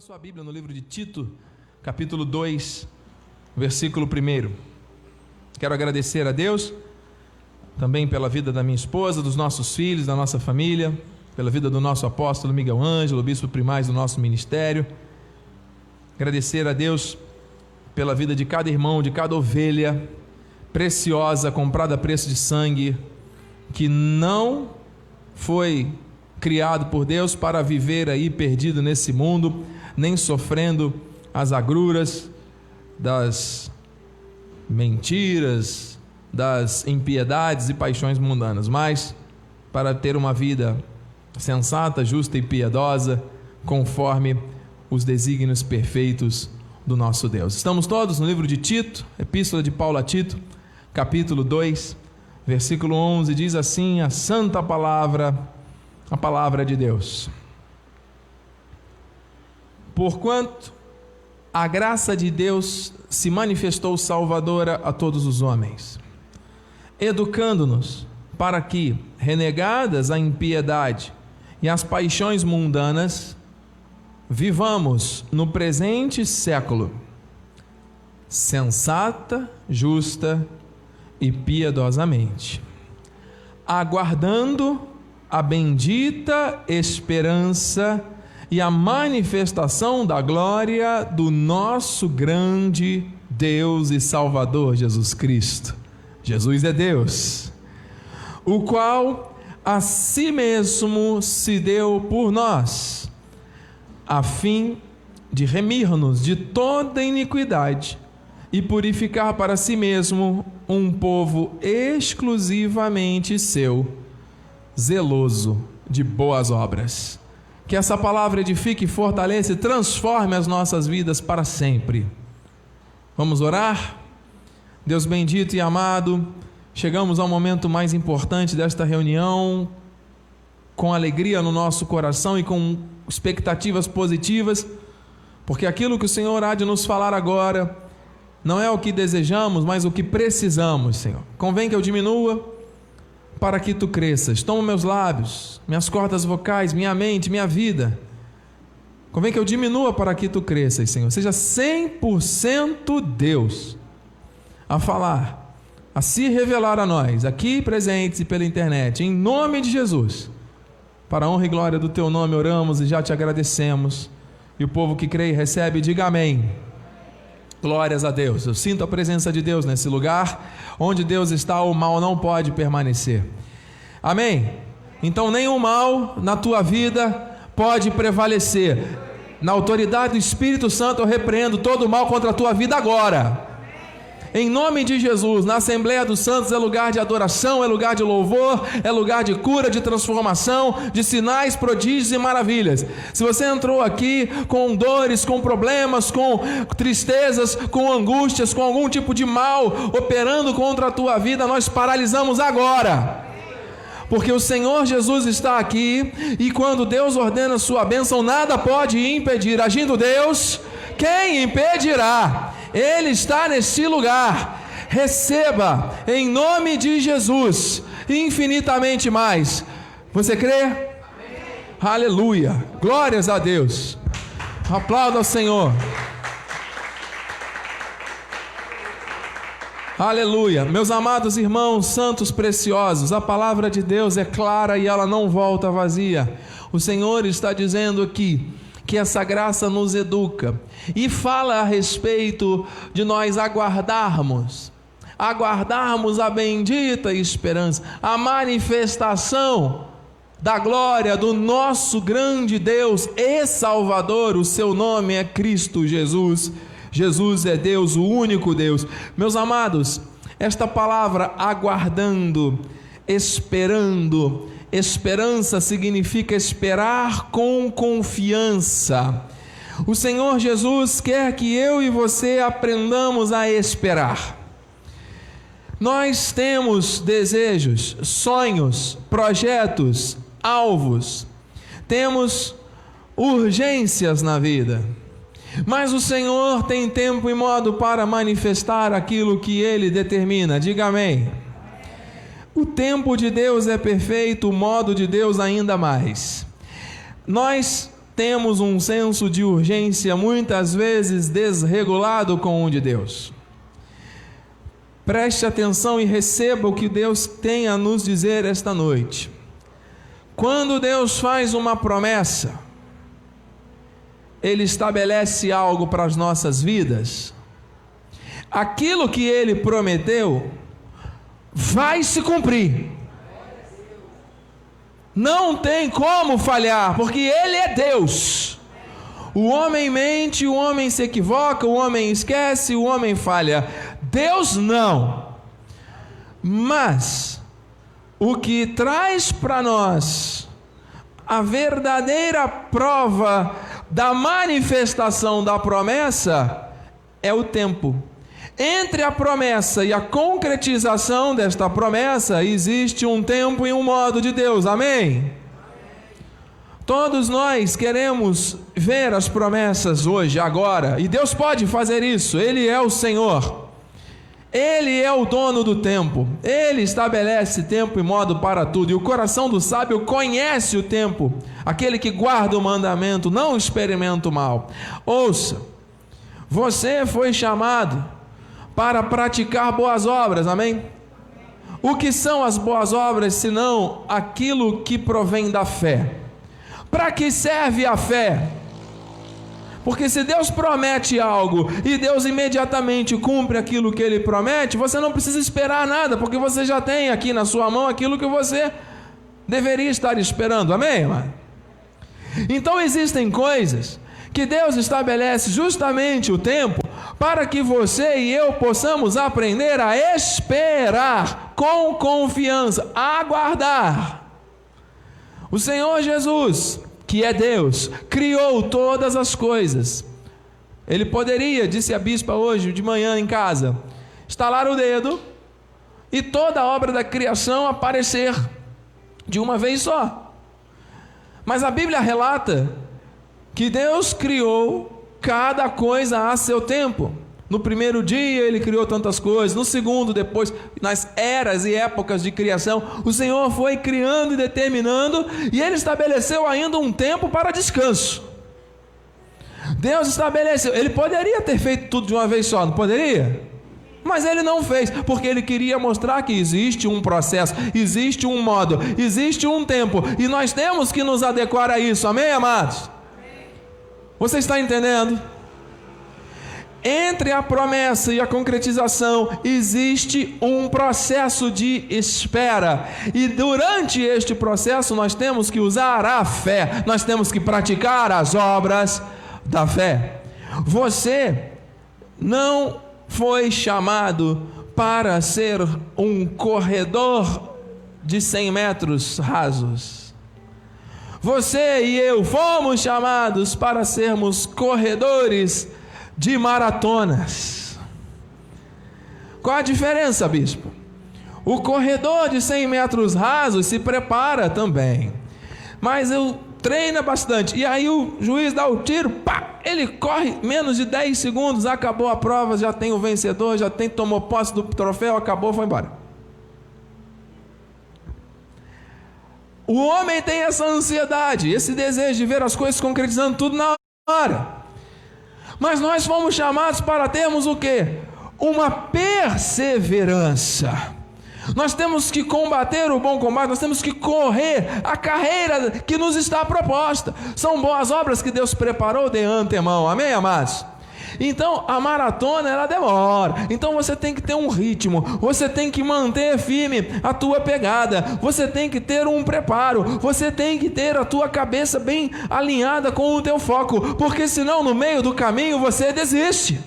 Abra sua Bíblia no livro de Tito, capítulo 2, versículo 1. Quero agradecer a Deus também pela vida da minha esposa, dos nossos filhos, da nossa família, pela vida do nosso apóstolo Miguel Ângelo, bispo primaz do nosso ministério. Agradecer a Deus pela vida de cada irmão, de cada ovelha preciosa, comprada a preço de sangue, que não foi criado por Deus para viver aí perdido nesse mundo, nem sofrendo as agruras das mentiras, das impiedades e paixões mundanas, mas para ter uma vida sensata, justa e piedosa, conforme os desígnios perfeitos do nosso Deus. Estamos todos no livro de Tito, Epístola de Paulo a Tito, capítulo 2, versículo 11, diz assim: A santa palavra a palavra de Deus. Porquanto a graça de Deus se manifestou salvadora a todos os homens, educando-nos para que, renegadas a impiedade e as paixões mundanas, vivamos no presente século sensata, justa e piedosamente, aguardando a bendita esperança e a manifestação da glória do nosso grande Deus e Salvador Jesus Cristo. Jesus é Deus, o qual a si mesmo se deu por nós, a fim de remir-nos de toda iniquidade e purificar para si mesmo um povo exclusivamente seu zeloso de boas obras. Que essa palavra edifique, fortaleça e transforme as nossas vidas para sempre. Vamos orar? Deus bendito e amado, chegamos ao momento mais importante desta reunião, com alegria no nosso coração e com expectativas positivas, porque aquilo que o Senhor há de nos falar agora não é o que desejamos, mas o que precisamos, Senhor. Convém que eu diminua para que tu cresças. Toma meus lábios, minhas cordas vocais, minha mente, minha vida. Convém que eu diminua para que tu cresças, Senhor. Seja 100% Deus a falar, a se revelar a nós, aqui presentes e pela internet, em nome de Jesus. Para a honra e glória do teu nome oramos e já te agradecemos. E o povo que crê e recebe, diga amém. Glórias a Deus. Eu sinto a presença de Deus nesse lugar. Onde Deus está, o mal não pode permanecer. Amém? Então, nenhum mal na tua vida pode prevalecer. Na autoridade do Espírito Santo, eu repreendo todo o mal contra a tua vida agora. Em nome de Jesus, na Assembleia dos Santos é lugar de adoração, é lugar de louvor, é lugar de cura, de transformação, de sinais, prodígios e maravilhas. Se você entrou aqui com dores, com problemas, com tristezas, com angústias, com algum tipo de mal operando contra a tua vida, nós paralisamos agora porque o Senhor Jesus está aqui e quando Deus ordena sua bênção, nada pode impedir. Agindo Deus, quem impedirá? Ele está neste lugar. Receba em nome de Jesus infinitamente mais. Você crê? Amém. Aleluia. Glórias a Deus. Aplauda ao Senhor. Aleluia. Meus amados irmãos, santos preciosos, a palavra de Deus é clara e ela não volta vazia. O Senhor está dizendo aqui que essa graça nos educa e fala a respeito de nós aguardarmos, aguardarmos a bendita esperança, a manifestação da glória do nosso grande Deus e Salvador, o seu nome é Cristo Jesus. Jesus é Deus, o único Deus. Meus amados, esta palavra aguardando, esperando, Esperança significa esperar com confiança. O Senhor Jesus quer que eu e você aprendamos a esperar. Nós temos desejos, sonhos, projetos, alvos, temos urgências na vida. Mas o Senhor tem tempo e modo para manifestar aquilo que Ele determina. Diga amém. O tempo de Deus é perfeito, o modo de Deus ainda mais. Nós temos um senso de urgência muitas vezes desregulado com o de Deus. Preste atenção e receba o que Deus tem a nos dizer esta noite. Quando Deus faz uma promessa, Ele estabelece algo para as nossas vidas, aquilo que Ele prometeu vai se cumprir. Não tem como falhar, porque Ele é Deus. O homem mente, o homem se equivoca, o homem esquece, o homem falha. Deus não. Mas o que traz para nós a verdadeira prova da manifestação da promessa é o tempo. Entre a promessa e a concretização desta promessa existe um tempo e um modo de Deus, amém? Todos nós queremos ver as promessas hoje, agora, e Deus pode fazer isso, Ele é o Senhor. Ele é o dono do tempo, ele estabelece tempo e modo para tudo, e o coração do sábio conhece o tempo. Aquele que guarda o mandamento não experimenta o mal. Ouça, você foi chamado para praticar boas obras, amém? O que são as boas obras senão aquilo que provém da fé? Para que serve a fé? Porque se Deus promete algo e Deus imediatamente cumpre aquilo que ele promete, você não precisa esperar nada, porque você já tem aqui na sua mão aquilo que você deveria estar esperando. Amém, irmão? Então existem coisas que Deus estabelece justamente o tempo para que você e eu possamos aprender a esperar com confiança, aguardar. O Senhor Jesus que é Deus, criou todas as coisas. Ele poderia, disse a bispa hoje de manhã em casa, estalar o dedo e toda a obra da criação aparecer de uma vez só. Mas a Bíblia relata que Deus criou cada coisa a seu tempo. No primeiro dia ele criou tantas coisas, no segundo, depois, nas eras e épocas de criação, o Senhor foi criando e determinando, e ele estabeleceu ainda um tempo para descanso. Deus estabeleceu, ele poderia ter feito tudo de uma vez só, não poderia? Mas ele não fez, porque ele queria mostrar que existe um processo, existe um modo, existe um tempo, e nós temos que nos adequar a isso, amém, amados? Você está entendendo? Entre a promessa e a concretização existe um processo de espera, e durante este processo nós temos que usar a fé, nós temos que praticar as obras da fé. Você não foi chamado para ser um corredor de 100 metros rasos. Você e eu fomos chamados para sermos corredores de maratonas. Qual a diferença, bispo? O corredor de 100 metros rasos se prepara também, mas eu treina bastante. E aí o juiz dá o tiro, pá, ele corre menos de 10 segundos, acabou a prova, já tem o vencedor, já tem tomou posse do troféu, acabou, foi embora. O homem tem essa ansiedade, esse desejo de ver as coisas concretizando tudo na hora. Mas nós fomos chamados para termos o que? Uma perseverança. Nós temos que combater o bom combate, nós temos que correr a carreira que nos está proposta. São boas obras que Deus preparou de antemão. Amém, amados? Então a maratona ela demora. Então você tem que ter um ritmo, você tem que manter firme a tua pegada, você tem que ter um preparo, você tem que ter a tua cabeça bem alinhada com o teu foco, porque senão no meio do caminho você desiste.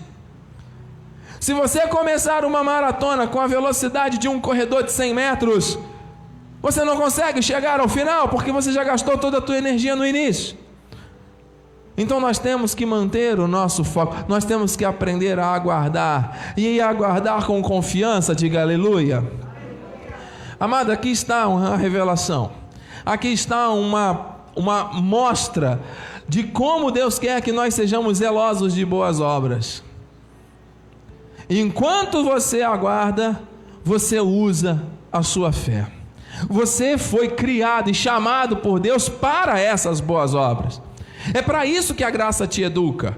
Se você começar uma maratona com a velocidade de um corredor de 100 metros, você não consegue chegar ao final porque você já gastou toda a tua energia no início. Então nós temos que manter o nosso foco, nós temos que aprender a aguardar e aguardar com confiança, diga aleluia. Amado, aqui está uma revelação, aqui está uma, uma mostra de como Deus quer que nós sejamos zelosos de boas obras. Enquanto você aguarda, você usa a sua fé. Você foi criado e chamado por Deus para essas boas obras. É para isso que a graça te educa.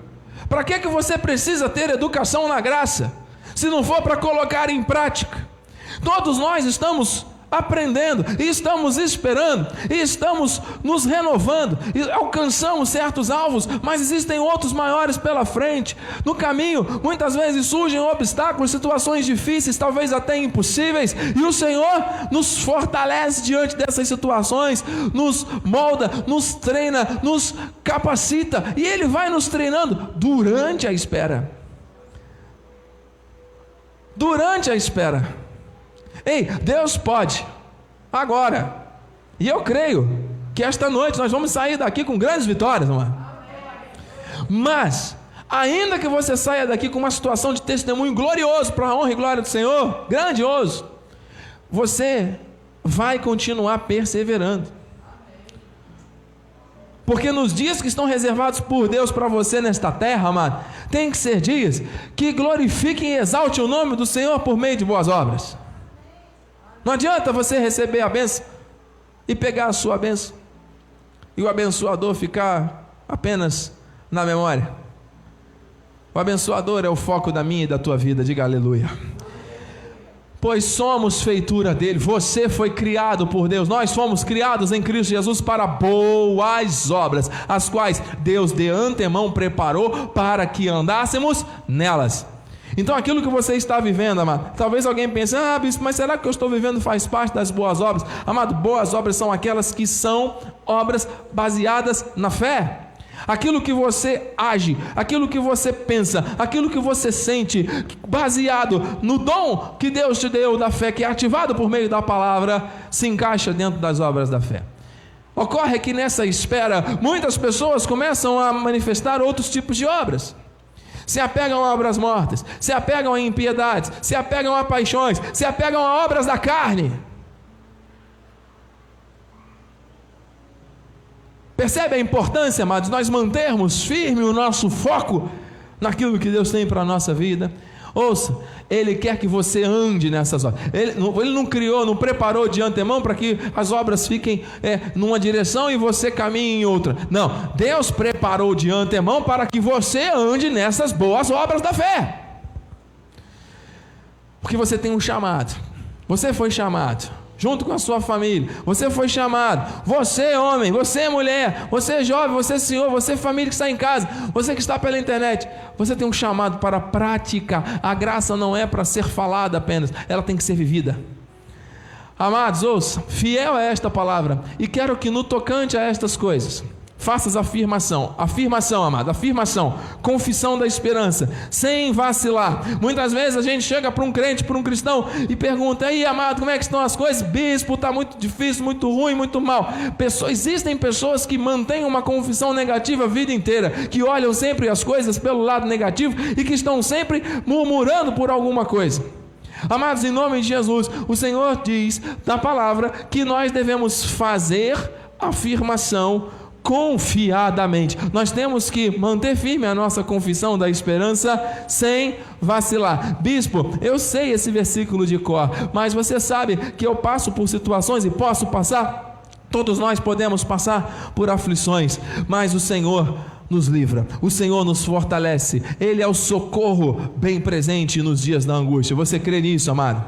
Para que, que você precisa ter educação na graça? Se não for para colocar em prática. Todos nós estamos aprendendo, e estamos esperando, e estamos nos renovando, e alcançamos certos alvos, mas existem outros maiores pela frente. No caminho, muitas vezes surgem obstáculos, situações difíceis, talvez até impossíveis, e o Senhor nos fortalece diante dessas situações, nos molda, nos treina, nos capacita, e Ele vai nos treinando durante a espera. Durante a espera. Ei, Deus pode, agora. E eu creio que esta noite nós vamos sair daqui com grandes vitórias, mano. Mas, ainda que você saia daqui com uma situação de testemunho glorioso para a honra e glória do Senhor, grandioso, você vai continuar perseverando. Porque nos dias que estão reservados por Deus para você nesta terra, amado, tem que ser dias que glorifiquem e exaltem o nome do Senhor por meio de boas obras. Não adianta você receber a benção e pegar a sua benção e o abençoador ficar apenas na memória. O abençoador é o foco da minha e da tua vida, diga aleluia. Pois somos feitura dele, você foi criado por Deus, nós fomos criados em Cristo Jesus para boas obras, as quais Deus de antemão preparou para que andássemos nelas. Então aquilo que você está vivendo, amado, talvez alguém pense, ah, bispo, mas será que eu estou vivendo faz parte das boas obras? Amado, boas obras são aquelas que são obras baseadas na fé. Aquilo que você age, aquilo que você pensa, aquilo que você sente, baseado no dom que Deus te deu da fé, que é ativado por meio da palavra, se encaixa dentro das obras da fé. Ocorre que nessa espera, muitas pessoas começam a manifestar outros tipos de obras se apegam a obras mortas, se apegam a impiedades, se apegam a paixões, se apegam a obras da carne. Percebe a importância, amados, nós mantermos firme o nosso foco naquilo que Deus tem para a nossa vida? Ouça, Ele quer que você ande nessas obras. Ele, ele não criou, não preparou de antemão para que as obras fiquem é, numa direção e você caminhe em outra. Não, Deus preparou de antemão para que você ande nessas boas obras da fé. Porque você tem um chamado. Você foi chamado junto com a sua família. Você foi chamado. Você, homem, você, mulher, você, jovem, você, senhor, você, família que está em casa, você que está pela internet. Você tem um chamado para prática. A graça não é para ser falada apenas, ela tem que ser vivida. Amados, ouça, fiel a esta palavra, e quero que no tocante a estas coisas, Faças afirmação, afirmação, amado, afirmação, confissão da esperança, sem vacilar. Muitas vezes a gente chega para um crente, para um cristão e pergunta: aí, amado, como é que estão as coisas? Bispo, está muito difícil, muito ruim, muito mal. Pessoas, existem pessoas que mantêm uma confissão negativa a vida inteira, que olham sempre as coisas pelo lado negativo e que estão sempre murmurando por alguma coisa. Amados, em nome de Jesus, o Senhor diz na palavra que nós devemos fazer afirmação confiadamente. Nós temos que manter firme a nossa confissão da esperança sem vacilar. Bispo, eu sei esse versículo de cor, mas você sabe que eu passo por situações e posso passar? Todos nós podemos passar por aflições, mas o Senhor nos livra, o Senhor nos fortalece, Ele é o socorro bem presente nos dias da angústia. Você crê nisso, amado?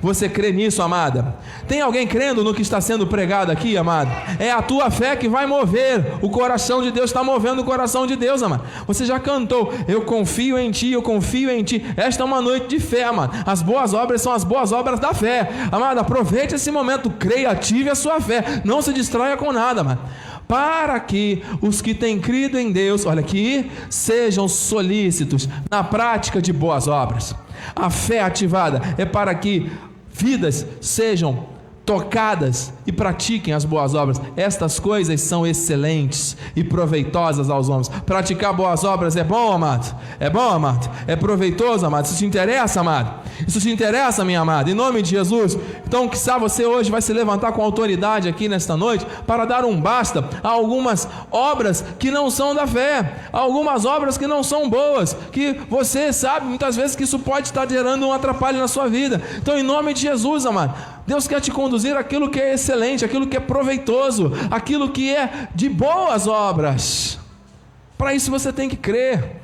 Você crê nisso, amada? Tem alguém crendo no que está sendo pregado aqui, amado? É a tua fé que vai mover. O coração de Deus está movendo o coração de Deus, amado. Você já cantou, eu confio em ti, eu confio em ti. Esta é uma noite de fé, amado. As boas obras são as boas obras da fé. Amado, aproveite esse momento, creia, ative a sua fé. Não se distraia com nada, amado para que os que têm crido em Deus, olha aqui, sejam solícitos na prática de boas obras. A fé ativada é para que vidas sejam tocadas e pratiquem as boas obras. Estas coisas são excelentes e proveitosas aos homens. Praticar boas obras é bom, amado? É bom, amado? É proveitoso, amado? Isso te interessa, amado? Isso te interessa, minha amada? Em nome de Jesus. Então, que sabe você hoje vai se levantar com autoridade aqui nesta noite para dar um basta a algumas obras que não são da fé, a algumas obras que não são boas, que você sabe muitas vezes que isso pode estar gerando um atrapalho na sua vida. Então, em nome de Jesus, amado, Deus quer te conduzir aquilo que é excelente, aquilo que é proveitoso, aquilo que é de boas obras. Para isso você tem que crer.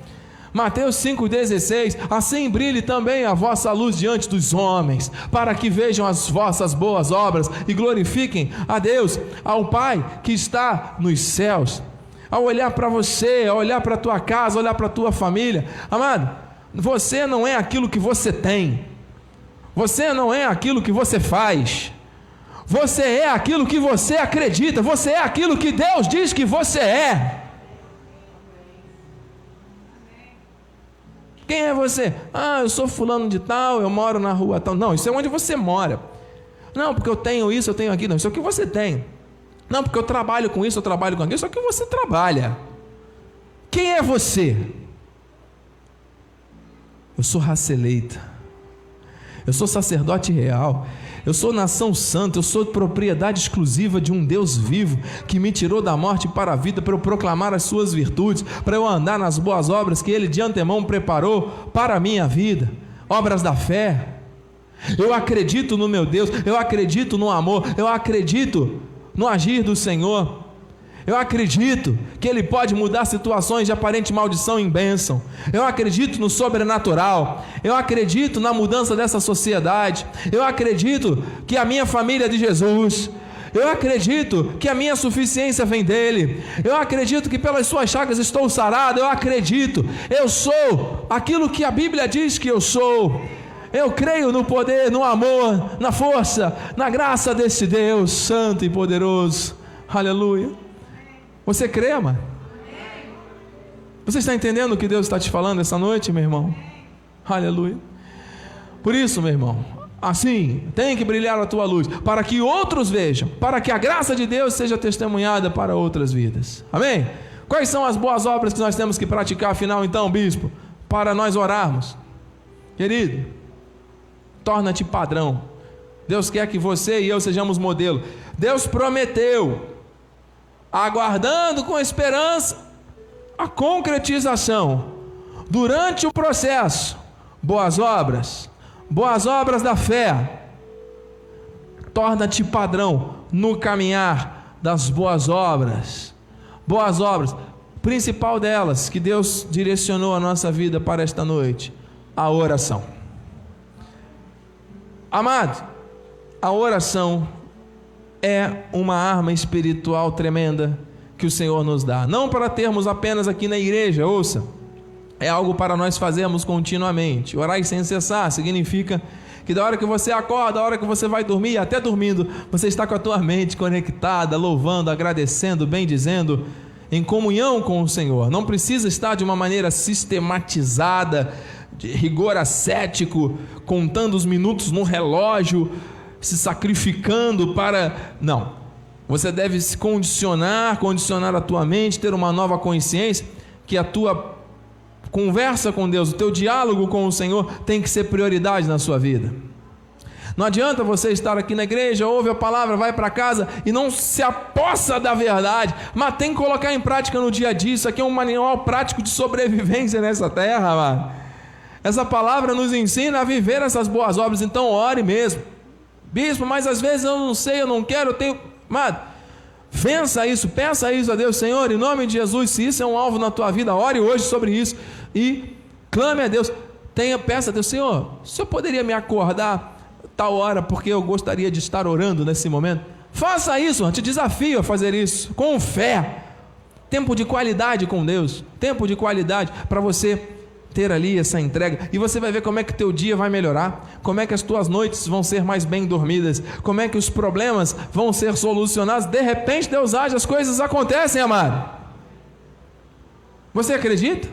Mateus 5,16: Assim brilhe também a vossa luz diante dos homens, para que vejam as vossas boas obras e glorifiquem a Deus, ao Pai que está nos céus. Ao olhar para você, ao olhar para a tua casa, olhar para a tua família, amado, você não é aquilo que você tem, você não é aquilo que você faz, você é aquilo que você acredita, você é aquilo que Deus diz que você é. Quem é você? Ah, eu sou fulano de tal, eu moro na rua tal. Não, isso é onde você mora. Não, porque eu tenho isso, eu tenho aquilo. Não, isso é o que você tem. Não, porque eu trabalho com isso, eu trabalho com aquilo. Isso é o que você trabalha. Quem é você? Eu sou raça eleita. Eu sou sacerdote real. Eu sou nação santa, eu sou propriedade exclusiva de um Deus vivo que me tirou da morte para a vida para eu proclamar as suas virtudes, para eu andar nas boas obras que ele de antemão preparou para a minha vida, obras da fé. Eu acredito no meu Deus, eu acredito no amor, eu acredito no agir do Senhor. Eu acredito que Ele pode mudar situações de aparente maldição em bênção. Eu acredito no sobrenatural. Eu acredito na mudança dessa sociedade. Eu acredito que a minha família é de Jesus. Eu acredito que a minha suficiência vem dele. Eu acredito que pelas suas chagas estou sarado. Eu acredito. Eu sou aquilo que a Bíblia diz que eu sou. Eu creio no poder, no amor, na força, na graça desse Deus santo e poderoso. Aleluia. Você crê, amado? Você está entendendo o que Deus está te falando essa noite, meu irmão? Aleluia. Por isso, meu irmão, assim, tem que brilhar a tua luz, para que outros vejam, para que a graça de Deus seja testemunhada para outras vidas. Amém? Quais são as boas obras que nós temos que praticar, afinal, então, bispo, para nós orarmos? Querido, torna-te padrão. Deus quer que você e eu sejamos modelo. Deus prometeu aguardando com esperança a concretização. Durante o processo, boas obras, boas obras da fé, torna-te padrão no caminhar das boas obras. Boas obras, principal delas que Deus direcionou a nossa vida para esta noite, a oração. Amado, a oração é uma arma espiritual tremenda que o Senhor nos dá. Não para termos apenas aqui na igreja, ouça. É algo para nós fazermos continuamente. Orar sem cessar significa que da hora que você acorda, da hora que você vai dormir, até dormindo, você está com a tua mente conectada, louvando, agradecendo, bendizendo, em comunhão com o Senhor. Não precisa estar de uma maneira sistematizada, de rigor ascético, contando os minutos no relógio, se sacrificando para. Não. Você deve se condicionar, condicionar a tua mente, ter uma nova consciência, que a tua conversa com Deus, o teu diálogo com o Senhor tem que ser prioridade na sua vida. Não adianta você estar aqui na igreja, ouve a palavra, vai para casa e não se apossa da verdade, mas tem que colocar em prática no dia a dia. Isso aqui é um manual prático de sobrevivência nessa terra, mano. Essa palavra nos ensina a viver essas boas obras, então ore mesmo. Bispo, mas às vezes eu não sei, eu não quero, eu tenho. Amado, vença isso, peça isso a Deus, Senhor, em nome de Jesus, se isso é um alvo na tua vida, ore hoje sobre isso e clame a Deus. Tenha, peça a Deus, Senhor, o Senhor poderia me acordar tal hora, porque eu gostaria de estar orando nesse momento? Faça isso, te desafio a fazer isso, com fé. Tempo de qualidade com Deus, tempo de qualidade para você ter ali essa entrega e você vai ver como é que teu dia vai melhorar, como é que as tuas noites vão ser mais bem dormidas, como é que os problemas vão ser solucionados. De repente Deus age, as coisas acontecem, amado. Você acredita?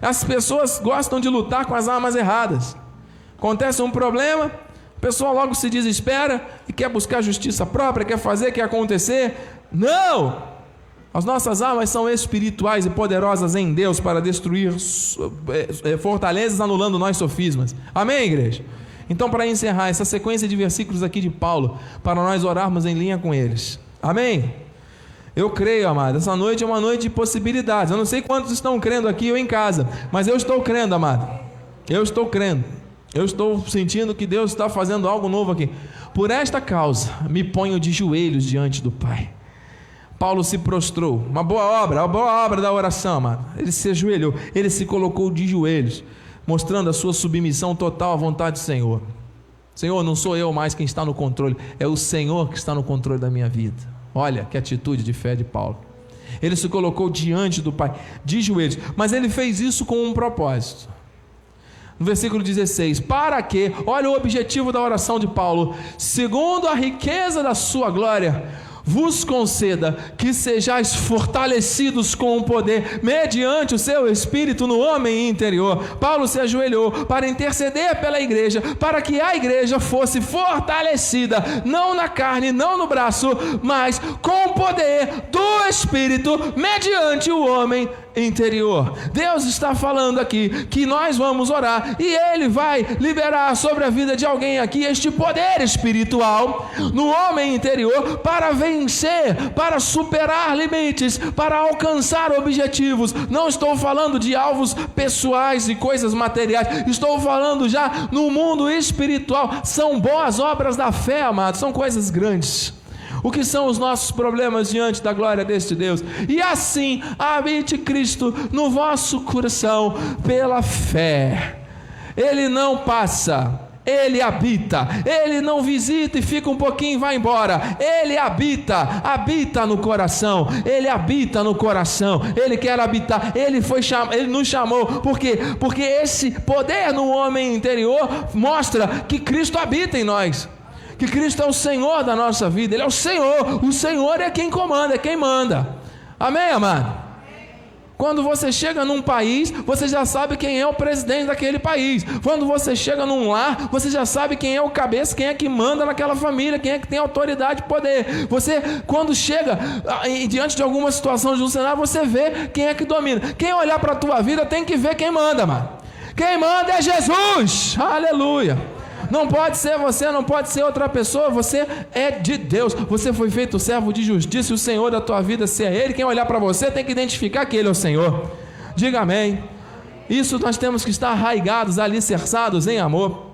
As pessoas gostam de lutar com as armas erradas. Acontece um problema, a pessoa logo se desespera e quer buscar justiça própria, quer fazer, quer acontecer. Não! As nossas armas são espirituais e poderosas em Deus para destruir é, é, fortalezas, anulando nós sofismas. Amém, igreja? Então, para encerrar essa sequência de versículos aqui de Paulo, para nós orarmos em linha com eles. Amém? Eu creio, amado. Essa noite é uma noite de possibilidades. Eu não sei quantos estão crendo aqui ou em casa, mas eu estou crendo, amado. Eu estou crendo. Eu estou sentindo que Deus está fazendo algo novo aqui. Por esta causa, me ponho de joelhos diante do Pai Paulo se prostrou. Uma boa obra, uma boa obra da oração, mano. Ele se ajoelhou, ele se colocou de joelhos, mostrando a sua submissão total à vontade do Senhor. Senhor, não sou eu mais quem está no controle, é o Senhor que está no controle da minha vida. Olha que atitude de fé de Paulo. Ele se colocou diante do Pai, de joelhos, mas ele fez isso com um propósito. No versículo 16: Para que, olha o objetivo da oração de Paulo, segundo a riqueza da sua glória, vos conceda que sejais fortalecidos com o poder, mediante o seu espírito no homem interior. Paulo se ajoelhou para interceder pela igreja, para que a igreja fosse fortalecida, não na carne, não no braço, mas com o poder do espírito, mediante o homem interior. Deus está falando aqui que nós vamos orar e Ele vai liberar sobre a vida de alguém aqui este poder espiritual no homem interior para vencer, para superar limites, para alcançar objetivos. Não estou falando de alvos pessoais e coisas materiais, estou falando já no mundo espiritual. São boas obras da fé, amados, são coisas grandes o que são os nossos problemas diante da glória deste Deus. E assim habite Cristo no vosso coração pela fé. Ele não passa, ele habita, ele não visita e fica um pouquinho e vai embora. Ele habita, habita no coração. Ele habita no coração. Ele quer habitar. Ele foi cham... ele nos chamou. Por quê? Porque esse poder no homem interior mostra que Cristo habita em nós que Cristo é o Senhor da nossa vida, Ele é o Senhor, o Senhor é quem comanda, é quem manda. Amém, amado? Quando você chega num país, você já sabe quem é o presidente daquele país. Quando você chega num lar, você já sabe quem é o cabeça, quem é que manda naquela família, quem é que tem autoridade e poder. Você, quando chega diante de alguma situação de um cenário, você vê quem é que domina. Quem olhar para a tua vida tem que ver quem manda, mano. Quem manda é Jesus. Aleluia. Não pode ser você, não pode ser outra pessoa, você é de Deus. Você foi feito servo de justiça, e o Senhor da tua vida, se é Ele, quem olhar para você tem que identificar que Ele é o Senhor. Diga amém. Isso nós temos que estar arraigados, alicerçados em amor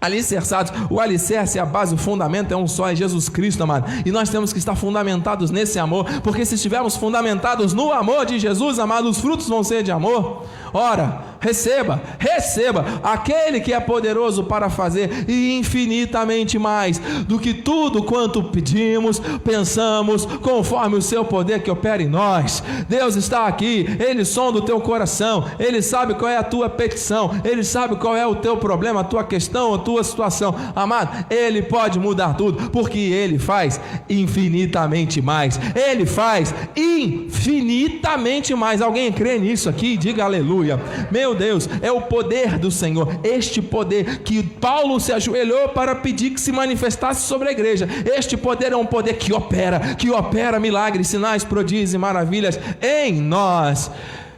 alicerçados. O alicerce, a base, o fundamento é um só, é Jesus Cristo, amado. E nós temos que estar fundamentados nesse amor, porque se estivermos fundamentados no amor de Jesus, amado, os frutos vão ser de amor. Ora, receba, receba aquele que é poderoso para fazer infinitamente mais do que tudo quanto pedimos, pensamos, conforme o seu poder que opera em nós. Deus está aqui, ele sonda o teu coração, ele sabe qual é a tua petição, ele sabe qual é o teu problema, a tua questão, a tua situação. Amado, ele pode mudar tudo, porque ele faz infinitamente mais. Ele faz infinitamente mais. Alguém crê nisso aqui? Diga aleluia aleluia. Meu Deus, é o poder do Senhor, este poder que Paulo se ajoelhou para pedir que se manifestasse sobre a igreja. Este poder é um poder que opera, que opera milagres, sinais, prodígios e maravilhas em nós.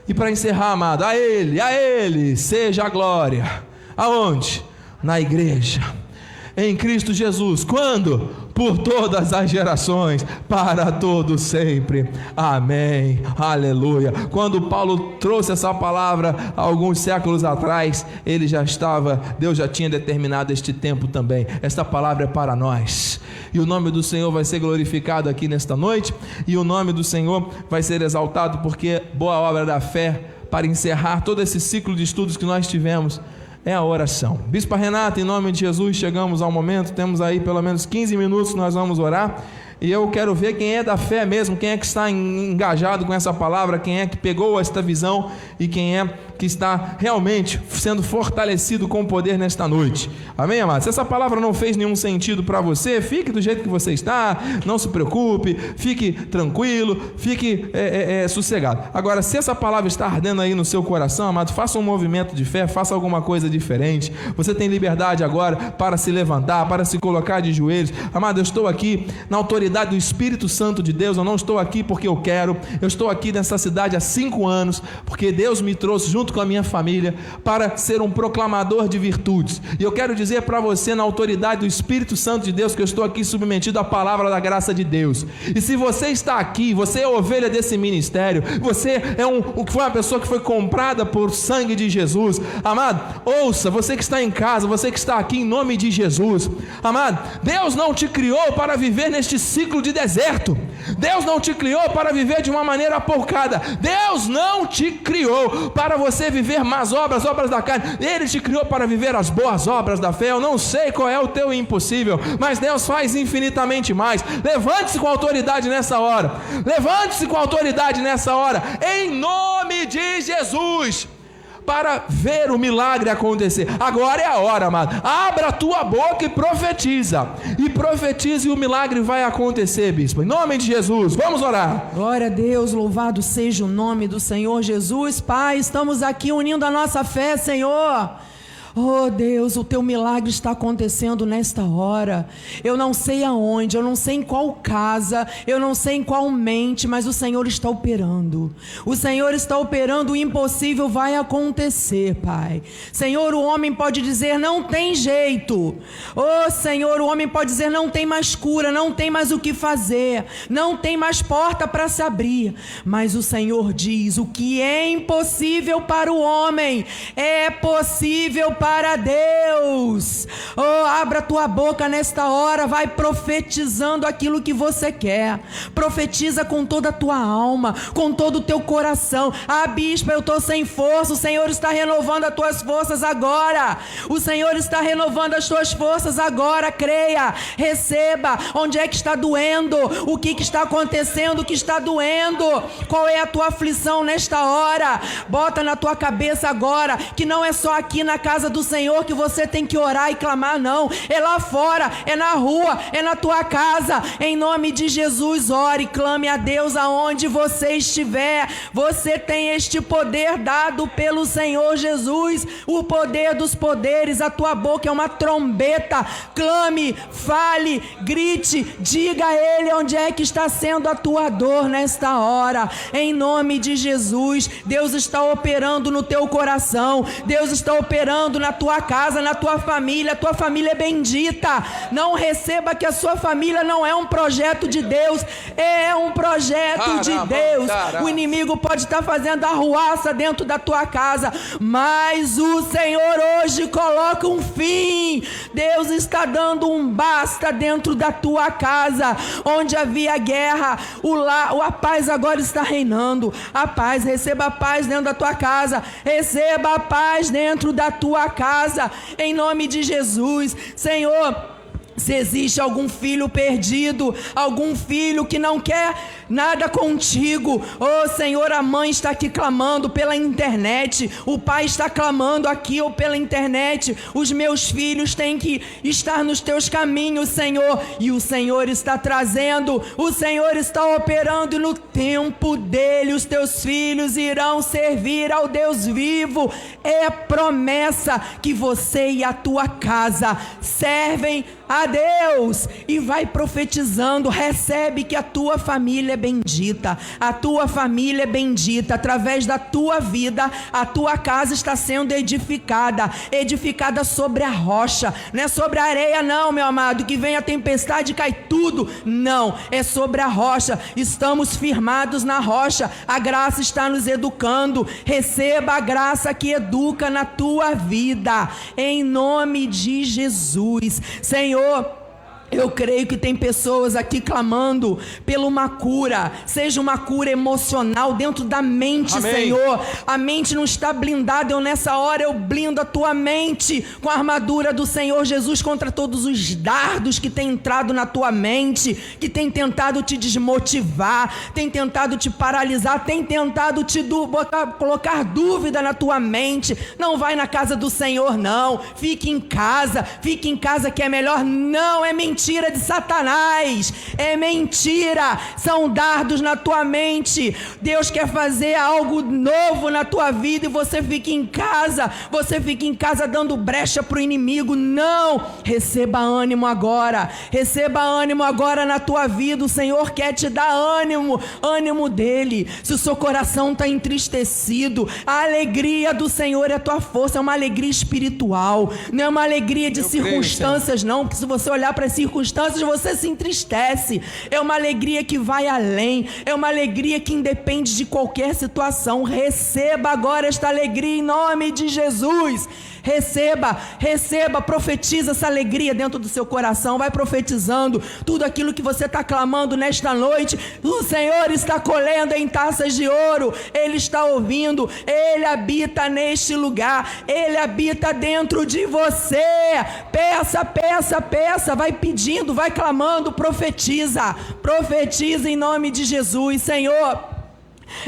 E para encerrar, amado, a Ele, a Ele seja a glória. Aonde? Na igreja em Cristo Jesus. Quando? Por todas as gerações, para todos sempre. Amém. Aleluia. Quando Paulo trouxe essa palavra alguns séculos atrás, ele já estava, Deus já tinha determinado este tempo também. Esta palavra é para nós. E o nome do Senhor vai ser glorificado aqui nesta noite, e o nome do Senhor vai ser exaltado, porque boa obra da fé para encerrar todo esse ciclo de estudos que nós tivemos é a oração. Bispa Renata, em nome de Jesus, chegamos ao momento, temos aí pelo menos 15 minutos, nós vamos orar. E eu quero ver quem é da fé mesmo, quem é que está engajado com essa palavra, quem é que pegou esta visão e quem é que está realmente sendo fortalecido com poder nesta noite. Amém, amados? Se essa palavra não fez nenhum sentido para você, fique do jeito que você está, não se preocupe, fique tranquilo, fique é, é, é, sossegado. Agora, se essa palavra está ardendo aí no seu coração, amado, faça um movimento de fé, faça alguma coisa diferente. Você tem liberdade agora para se levantar, para se colocar de joelhos. Amado, eu estou aqui na autoridade do Espírito Santo de Deus. Eu não estou aqui porque eu quero. Eu estou aqui nessa cidade há cinco anos, porque Deus me trouxe junto junto com a minha família, para ser um proclamador de virtudes. E eu quero dizer para você, na autoridade do Espírito Santo de Deus, que eu estou aqui submetido à palavra da graça de Deus. E se você está aqui, você é ovelha desse ministério, você é um, foi uma pessoa que foi comprada por sangue de Jesus, amado, ouça, você que está em casa, você que está aqui em nome de Jesus, amado, Deus não te criou para viver neste ciclo de deserto, Deus não te criou para viver de uma maneira porcada, Deus não te criou para você viver más obras, obras da carne, Ele te criou para viver as boas obras da fé. Eu não sei qual é o teu impossível, mas Deus faz infinitamente mais. Levante-se com autoridade nessa hora, levante-se com autoridade nessa hora, em nome de Jesus para ver o milagre acontecer. Agora é a hora, amado. Abra a tua boca e profetiza. E profetize e o milagre vai acontecer, bispo. Em nome de Jesus, vamos orar. Glória a Deus, louvado seja o nome do Senhor Jesus. Pai, estamos aqui unindo a nossa fé, Senhor Oh Deus, o teu milagre está acontecendo nesta hora. Eu não sei aonde, eu não sei em qual casa, eu não sei em qual mente, mas o Senhor está operando. O Senhor está operando, o impossível vai acontecer, Pai. Senhor, o homem pode dizer não tem jeito. Oh Senhor, o homem pode dizer não tem mais cura, não tem mais o que fazer, não tem mais porta para se abrir. Mas o Senhor diz: o que é impossível para o homem é possível para Deus. Oh, abra tua boca nesta hora, vai profetizando aquilo que você quer. Profetiza com toda a tua alma, com todo o teu coração. Ah, bispa, eu estou sem força. O Senhor está renovando as tuas forças agora. O Senhor está renovando as tuas forças agora. Creia, receba. Onde é que está doendo? O que, que está acontecendo? O que está doendo? Qual é a tua aflição nesta hora? Bota na tua cabeça agora que não é só aqui na casa do Senhor que você tem que orar e clamar, não. É lá fora, é na rua, é na tua casa. Em nome de Jesus, ore, clame a Deus aonde você estiver. Você tem este poder dado pelo Senhor Jesus, o poder dos poderes. A tua boca é uma trombeta. Clame, fale, grite, diga a Ele onde é que está sendo a tua dor nesta hora. Em nome de Jesus, Deus está operando no teu coração. Deus está operando na tua casa, na tua família. A tua família é bendita. Não receba que a sua família não é um projeto de Deus, é um projeto de Deus. O inimigo pode estar fazendo arruaça dentro da tua casa, mas o Senhor hoje coloca um fim. Deus está dando um basta dentro da tua casa, onde havia guerra, o lá, a paz agora está reinando. A paz, receba a paz dentro da tua casa, receba a paz dentro da tua casa, em nome de Jesus. Senhor, se existe algum filho perdido, algum filho que não quer nada contigo, oh Senhor, a mãe está aqui clamando pela internet, o pai está clamando aqui ou pela internet, os meus filhos têm que estar nos teus caminhos, Senhor, e o Senhor está trazendo, o Senhor está operando, no tempo dele os teus filhos irão servir ao Deus vivo, é promessa que você e a tua casa servem a Deus. E vai profetizando. Recebe que a tua família é bendita, a tua família é bendita. Através da tua vida, a tua casa está sendo edificada edificada sobre a rocha, não é sobre a areia, não, meu amado. Que vem a tempestade e cai tudo. Não, é sobre a rocha. Estamos firmados na rocha. A graça está nos educando. Receba a graça que educa na tua vida, em nome de Jesus, Senhor. Eu creio que tem pessoas aqui clamando pela uma cura, seja uma cura emocional dentro da mente, Amém. Senhor. A mente não está blindada, eu nessa hora eu blindo a tua mente com a armadura do Senhor Jesus contra todos os dardos que tem entrado na tua mente, que tem tentado te desmotivar, tem tentado te paralisar, tem tentado te botar, colocar dúvida na tua mente. Não vai na casa do Senhor, não. Fique em casa, fique em casa que é melhor. Não é mentira mentira de Satanás, é mentira, são dardos na tua mente. Deus quer fazer algo novo na tua vida e você fica em casa, você fica em casa dando brecha para o inimigo. Não, receba ânimo agora, receba ânimo agora na tua vida. O Senhor quer te dar ânimo, ânimo dele. Se o seu coração está entristecido, a alegria do Senhor é a tua força, é uma alegria espiritual, não é uma alegria de Eu circunstâncias, creio, não, porque se você olhar para as circunstâncias, você se entristece. É uma alegria que vai além, é uma alegria que independe de qualquer situação. Receba agora esta alegria em nome de Jesus. Receba, receba, profetiza essa alegria dentro do seu coração. Vai profetizando tudo aquilo que você está clamando nesta noite. O Senhor está colhendo em taças de ouro. Ele está ouvindo. Ele habita neste lugar. Ele habita dentro de você. Peça, peça, peça. Vai pedindo, vai clamando. Profetiza, profetiza em nome de Jesus, Senhor.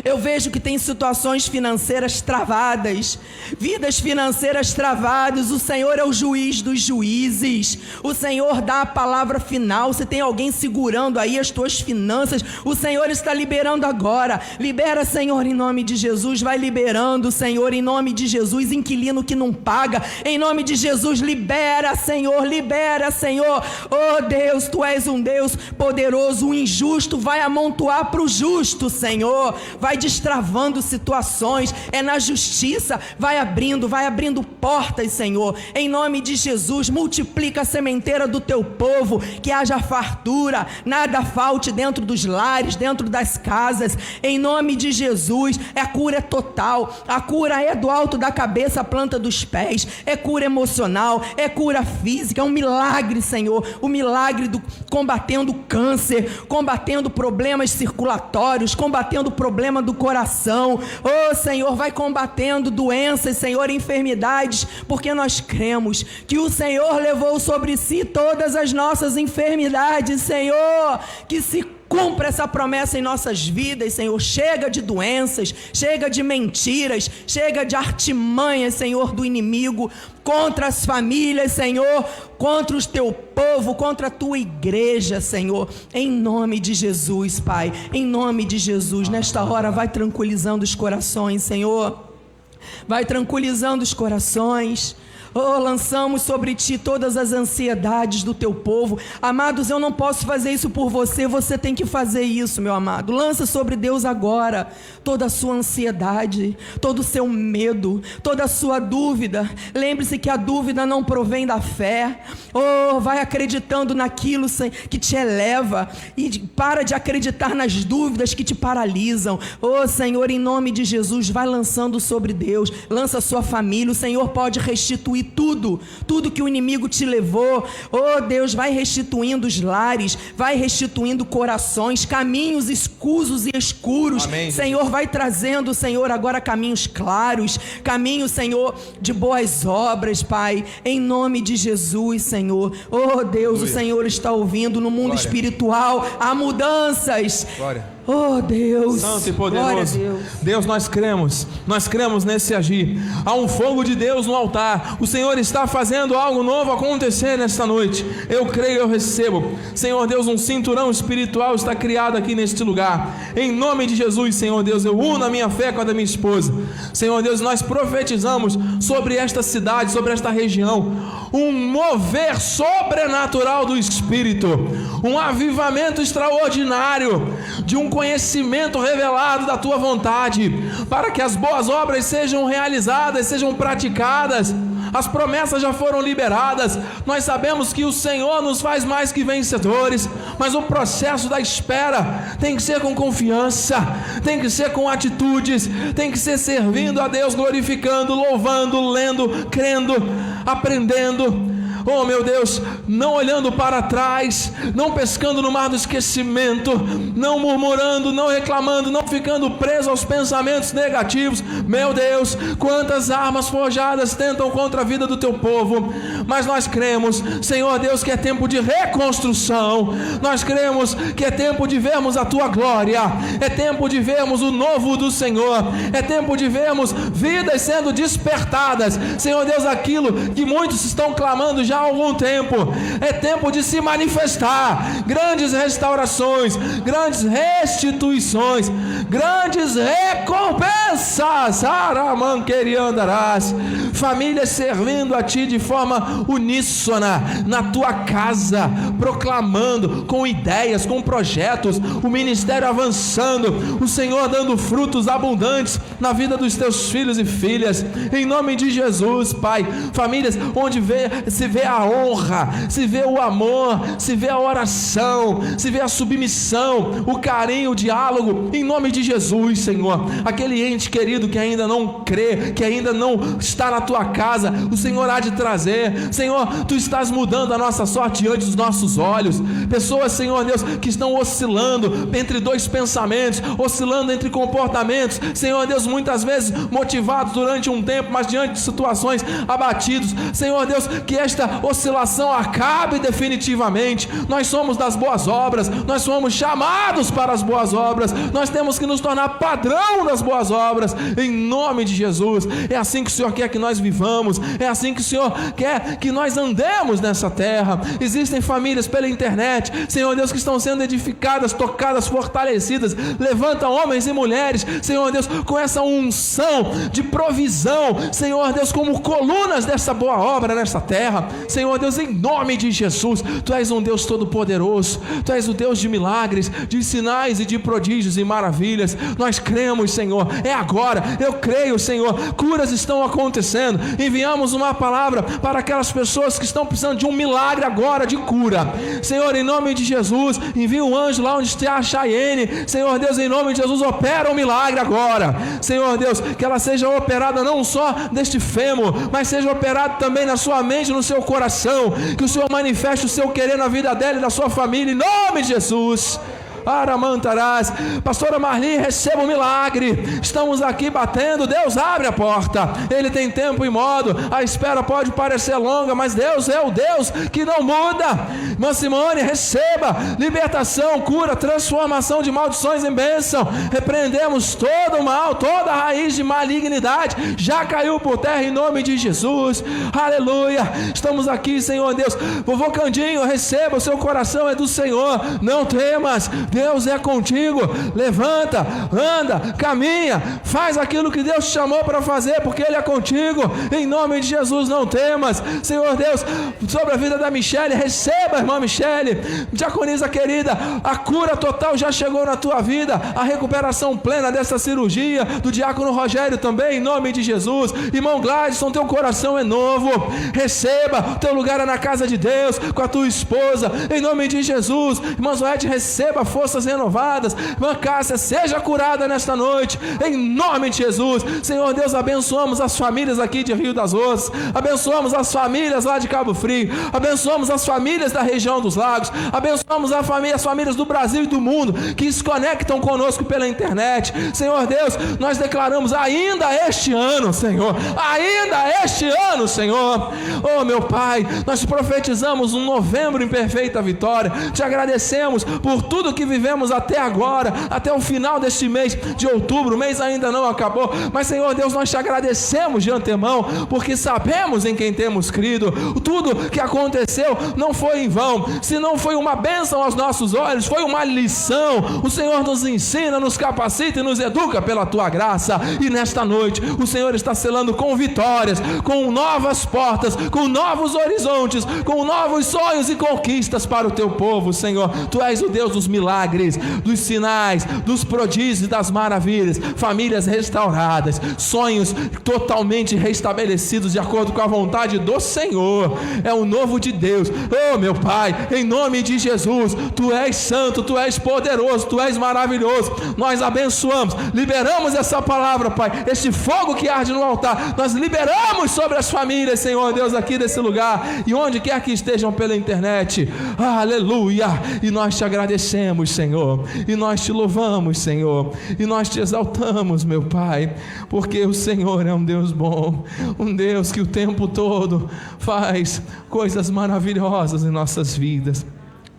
Eu vejo que tem situações financeiras travadas, vidas financeiras travadas. O Senhor é o juiz dos juízes. O Senhor dá a palavra final. Se tem alguém segurando aí as tuas finanças, o Senhor está liberando agora. Libera, Senhor, em nome de Jesus. Vai liberando, Senhor, em nome de Jesus. Inquilino que não paga, em nome de Jesus, libera, Senhor, libera, Senhor. Oh Deus, tu és um Deus poderoso. O injusto vai amontoar para o justo, Senhor vai destravando situações, é na justiça, vai abrindo, vai abrindo portas, Senhor. Em nome de Jesus, multiplica a sementeira do teu povo, que haja fartura, nada falte dentro dos lares, dentro das casas. Em nome de Jesus, é cura total. A cura é do alto da cabeça à planta dos pés, é cura emocional, é cura física, é um milagre, Senhor. O milagre do combatendo câncer, combatendo problemas circulatórios, combatendo problemas problema do coração. Oh, Senhor, vai combatendo doenças, Senhor, enfermidades, porque nós cremos que o Senhor levou sobre si todas as nossas enfermidades, Senhor, que se cumpra essa promessa em nossas vidas, Senhor. Chega de doenças, chega de mentiras, chega de artimanhas, Senhor, do inimigo contra as famílias, Senhor, contra o teu povo, contra a tua igreja, Senhor. Em nome de Jesus, Pai. Em nome de Jesus, nesta hora vai tranquilizando os corações, Senhor. Vai tranquilizando os corações. Oh, lançamos sobre ti todas as ansiedades do teu povo. Amados, eu não posso fazer isso por você, você tem que fazer isso, meu amado. Lança sobre Deus agora toda a sua ansiedade, todo o seu medo, toda a sua dúvida. Lembre-se que a dúvida não provém da fé. Oh, vai acreditando naquilo que te eleva e para de acreditar nas dúvidas que te paralisam. Oh, Senhor, em nome de Jesus, vai lançando sobre Deus, lança a sua família. O Senhor pode restituir tudo, tudo que o inimigo te levou. Oh Deus, vai restituindo os lares, vai restituindo corações, caminhos escusos e escuros. Amém, Senhor, vai trazendo, Senhor, agora caminhos claros, caminhos, Senhor, de boas obras, Pai, em nome de Jesus, Senhor. Oh Deus, o Senhor está ouvindo no mundo Glória. espiritual, há mudanças. Glória Oh Deus, Santo e poderoso, Deus. Deus, nós cremos, nós cremos nesse agir. Há um fogo de Deus no altar. O Senhor está fazendo algo novo acontecer nesta noite. Eu creio, eu recebo. Senhor Deus, um cinturão espiritual está criado aqui neste lugar. Em nome de Jesus, Senhor Deus, eu uno a minha fé com a da minha esposa. Senhor Deus, nós profetizamos sobre esta cidade, sobre esta região, um mover sobrenatural do Espírito, um avivamento extraordinário de um conhecimento revelado da tua vontade, para que as boas obras sejam realizadas, sejam praticadas. As promessas já foram liberadas. Nós sabemos que o Senhor nos faz mais que vencedores, mas o processo da espera tem que ser com confiança, tem que ser com atitudes, tem que ser servindo a Deus, glorificando, louvando, lendo, crendo, aprendendo oh meu Deus, não olhando para trás, não pescando no mar do esquecimento, não murmurando, não reclamando, não ficando preso aos pensamentos negativos. Meu Deus, quantas armas forjadas tentam contra a vida do teu povo, mas nós cremos, Senhor Deus, que é tempo de reconstrução, nós cremos que é tempo de vermos a tua glória, é tempo de vermos o novo do Senhor, é tempo de vermos vidas sendo despertadas, Senhor Deus, aquilo que muitos estão clamando já já há algum tempo. É tempo de se manifestar. Grandes restaurações, grandes restituições, grandes recompensas. Aramanqueriandarás. Famílias servindo a ti de forma uníssona na tua casa, proclamando com ideias, com projetos, o ministério avançando, o Senhor dando frutos abundantes na vida dos teus filhos e filhas. Em nome de Jesus, Pai. Famílias onde vê, se vê a honra, se vê o amor, se vê a oração, se vê a submissão, o carinho, o diálogo. Em nome de Jesus, Senhor. Aquele ente querido que ainda não crê, que ainda não está na tua casa, o Senhor há de trazer. Senhor, tu estás mudando a nossa sorte diante dos nossos olhos. Pessoas, Senhor Deus, que estão oscilando entre dois pensamentos, oscilando entre comportamentos. Senhor Deus, muitas vezes motivados durante um tempo, mas diante de situações abatidos. Senhor Deus, que esta oscilação acabe definitivamente. Nós somos das boas obras, nós somos chamados para as boas obras. Nós temos que nos tornar padrão das boas obras em nome de Jesus. É assim que o Senhor quer que nós vivamos, é assim que o Senhor quer que nós andemos nessa terra. Existem famílias pela internet, Senhor Deus, que estão sendo edificadas, tocadas, fortalecidas. Levanta homens e mulheres, Senhor Deus, com essa unção de provisão, Senhor Deus, como colunas dessa boa obra nessa terra. Senhor Deus, em nome de Jesus, Tu és um Deus todo-poderoso, Tu és o Deus de milagres, de sinais e de prodígios e maravilhas. Nós cremos, Senhor, é agora, eu creio, Senhor, curas estão acontecendo. Enviamos uma palavra para aquelas pessoas que estão precisando de um milagre agora de cura. Senhor, em nome de Jesus, envia um anjo lá onde está a Chayenne. Senhor Deus, em nome de Jesus, opera um milagre agora. Senhor Deus, que ela seja operada não só deste fêmur, mas seja operada também na sua mente, no seu coração. Que o Senhor manifeste o seu querer na vida dela e da sua família, em nome de Jesus. Aramantarás. Pastora Marli, receba um milagre. Estamos aqui batendo, Deus abre a porta. Ele tem tempo e modo. A espera pode parecer longa, mas Deus é o Deus que não muda. Irmã Simone, receba libertação, cura, transformação de maldições em bênção. Repreendemos todo o mal, toda a raiz de malignidade. Já caiu por terra em nome de Jesus. Aleluia. Estamos aqui, Senhor Deus. Vovô Candinho, receba, o seu coração é do Senhor. Não temas. Deus é contigo. Levanta, anda, caminha, faz aquilo que Deus te chamou para fazer, porque Ele é contigo. Em nome de Jesus, não temas. Senhor Deus, sobre a vida da Michelle, receba, irmã Michelle, diaconisa querida, a cura total já chegou na tua vida, a recuperação plena dessa cirurgia, do diácono Rogério também, em nome de Jesus. Irmão Gladson, teu coração é novo. Receba, teu lugar é na casa de Deus, com a tua esposa, em nome de Jesus. Irmã Zoete, receba força forças renovadas. Irmã Cássia, seja curada nesta noite, em nome de Jesus. Senhor Deus, abençoamos as famílias aqui de Rio das Ostras, abençoamos as famílias lá de Cabo Frio, abençoamos as famílias da região dos lagos, abençoamos família, as famílias do Brasil e do mundo que se conectam conosco pela internet. Senhor Deus, nós declaramos ainda este ano, Senhor, ainda este ano, Senhor. Oh, meu Pai, nós profetizamos um novembro em perfeita vitória. Te agradecemos por tudo que vivemos até agora, até o final deste mês de outubro, o mês ainda não acabou, mas Senhor Deus, nós te agradecemos de antemão, porque sabemos em quem temos crido, tudo que aconteceu não foi em vão, se não foi uma bênção aos nossos olhos, foi uma lição. O Senhor nos ensina, nos capacita e nos educa pela tua graça, e nesta noite o Senhor está selando com vitórias, com novas portas, com novos horizontes, com novos sonhos e conquistas para o teu povo, Senhor. Tu és o Deus dos milagres milagres, dos sinais, dos prodígios e das maravilhas, famílias restauradas, sonhos totalmente restabelecidos de acordo com a vontade do Senhor. É o novo de Deus. Oh, meu Pai, em nome de Jesus, tu és santo, tu és poderoso, tu és maravilhoso. Nós abençoamos, liberamos essa palavra, Pai, este fogo que arde no altar. Nós liberamos sobre as famílias, Senhor Deus, aqui desse lugar e onde quer que estejam pela internet. Aleluia! E nós te agradecemos Senhor, e nós te louvamos, Senhor, e nós te exaltamos, meu Pai, porque o Senhor é um Deus bom, um Deus que o tempo todo faz coisas maravilhosas em nossas vidas.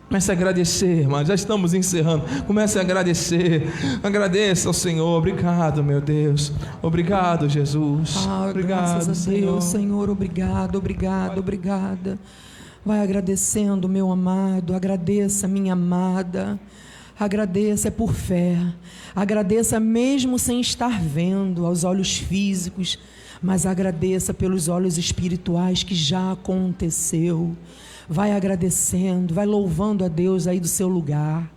Comece a agradecer, irmão. Já estamos encerrando. Comece a agradecer. Agradeça ao Senhor. Obrigado, meu Deus. Obrigado, Jesus. Ah, obrigado, graças a Senhor. Deus, Senhor. Obrigado, obrigado, obrigada. Vai agradecendo, meu amado. Agradeça, minha amada. Agradeça é por fé. Agradeça mesmo sem estar vendo aos olhos físicos, mas agradeça pelos olhos espirituais que já aconteceu. Vai agradecendo, vai louvando a Deus aí do seu lugar.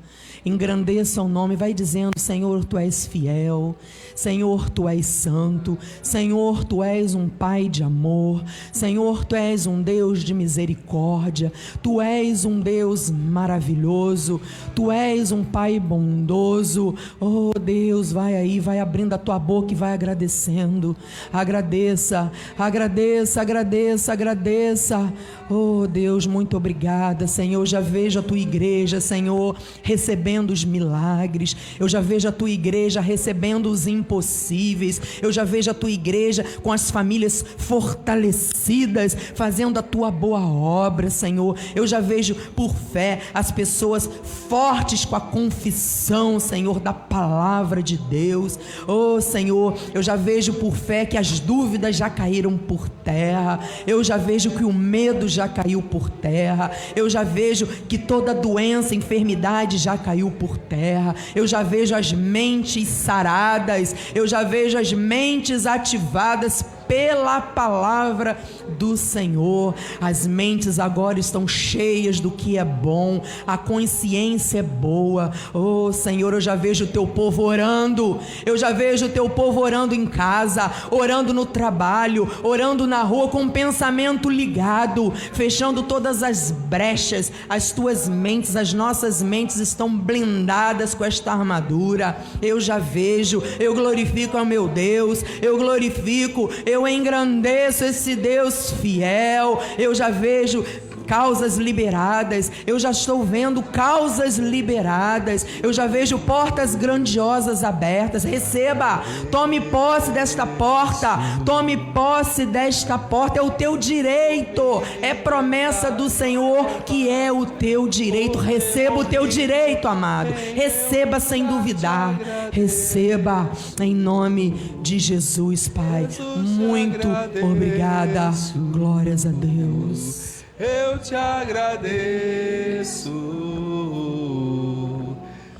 Engrandeça o nome, vai dizendo: Senhor, tu és fiel, Senhor, tu és santo, Senhor, tu és um Pai de amor, Senhor, tu és um Deus de misericórdia, tu és um Deus maravilhoso, tu és um Pai bondoso. Oh Deus, vai aí, vai abrindo a tua boca e vai agradecendo. Agradeça, agradeça, agradeça, agradeça. Oh Deus, muito obrigada, Senhor. Já vejo a tua igreja, Senhor, recebendo os milagres. Eu já vejo a tua igreja recebendo os impossíveis. Eu já vejo a tua igreja com as famílias fortalecidas, fazendo a tua boa obra, Senhor. Eu já vejo por fé as pessoas fortes com a confissão, Senhor, da palavra de Deus. Oh, Senhor, eu já vejo por fé que as dúvidas já caíram por terra. Eu já vejo que o medo já caiu por terra. Eu já vejo que toda doença, enfermidade já caiu por terra. Eu já vejo as mentes saradas. Eu já vejo as mentes ativadas pela palavra do Senhor. As mentes agora estão cheias do que é bom, a consciência é boa. Oh, Senhor, eu já vejo o teu povo orando. Eu já vejo o teu povo orando em casa, orando no trabalho, orando na rua com o pensamento ligado, fechando todas as brechas. As tuas mentes, as nossas mentes estão blindadas com esta armadura. Eu já vejo, eu glorifico ao meu Deus, eu glorifico, eu engrandeço esse Deus fiel. Eu já vejo causas liberadas, eu já estou vendo causas liberadas, eu já vejo portas grandiosas abertas. Receba, tome posse desta porta, tome posse desta porta, é o teu direito, é promessa do Senhor que é o teu direito. Receba o teu direito, amado, receba sem duvidar, receba em nome de Jesus, Pai. Muito obrigada, glórias a Deus eu te agradeço,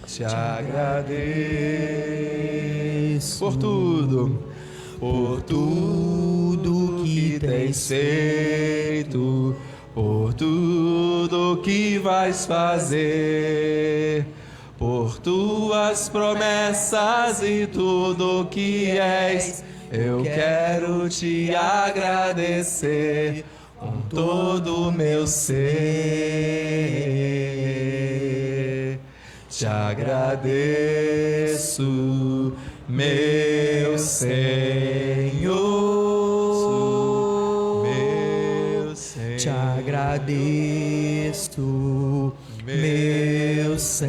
te agradeço. Por tudo, por tudo que tens feito, por tudo que vais fazer. Por tuas promessas e tudo que és, eu quero te agradecer com todo o meu ser. Te agradeço, meu Senhor. Meu Senhor. Te agradeço, meu Senhor.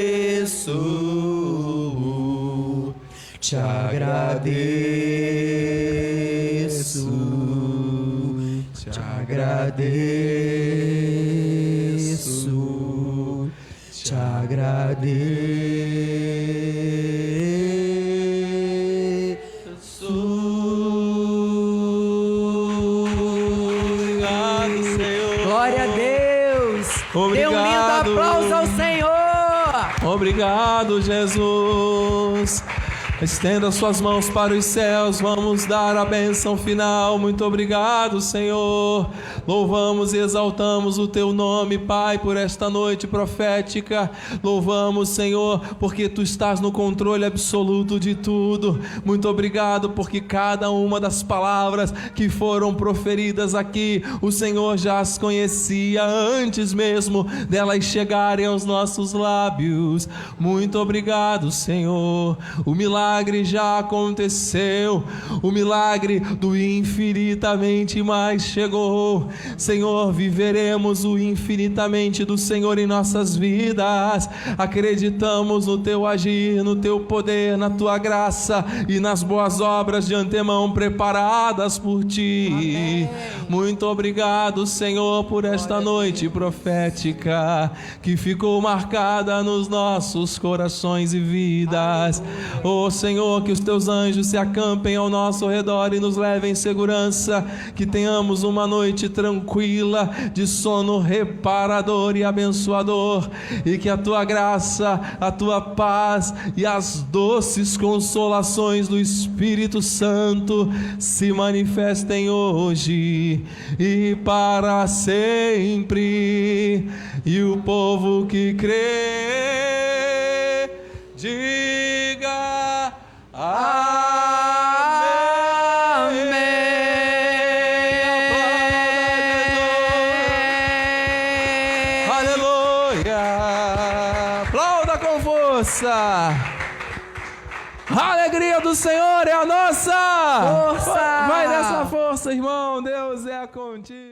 agradeço, te agradeço. Obrigado, Senhor. Glória a Deus. Dê um lindo Obrigado. aplauso ao Senhor. Obrigado, Jesus. Estenda suas mãos para os céus, vamos dar a bênção final. Muito obrigado, Senhor. Louvamos e exaltamos o teu nome, Pai, por esta noite profética. Louvamos, Senhor, porque tu estás no controle absoluto de tudo. Muito obrigado, porque cada uma das palavras que foram proferidas aqui, o Senhor já as conhecia antes mesmo delas chegarem aos nossos lábios. Muito obrigado, Senhor. O milagre já aconteceu, o milagre do infinitamente mais chegou. Senhor, viveremos o infinitamente do Senhor em nossas vidas. Acreditamos no teu agir, no teu poder, na tua graça e nas boas obras de antemão preparadas por ti. Amém. Muito obrigado, Senhor, por esta noite profética que ficou marcada nos nossos corações e vidas. Oh, Senhor, que os teus anjos se acampem ao nosso redor e nos levem em segurança, que tenhamos uma noite tranquila, de sono reparador e abençoador, e que a tua graça, a tua paz e as doces consolações do Espírito Santo se manifestem hoje e para sempre. E o povo que crê, diga. Aleluia! Do Senhor é a nossa! Força! Vai nessa força, irmão! Deus é contigo!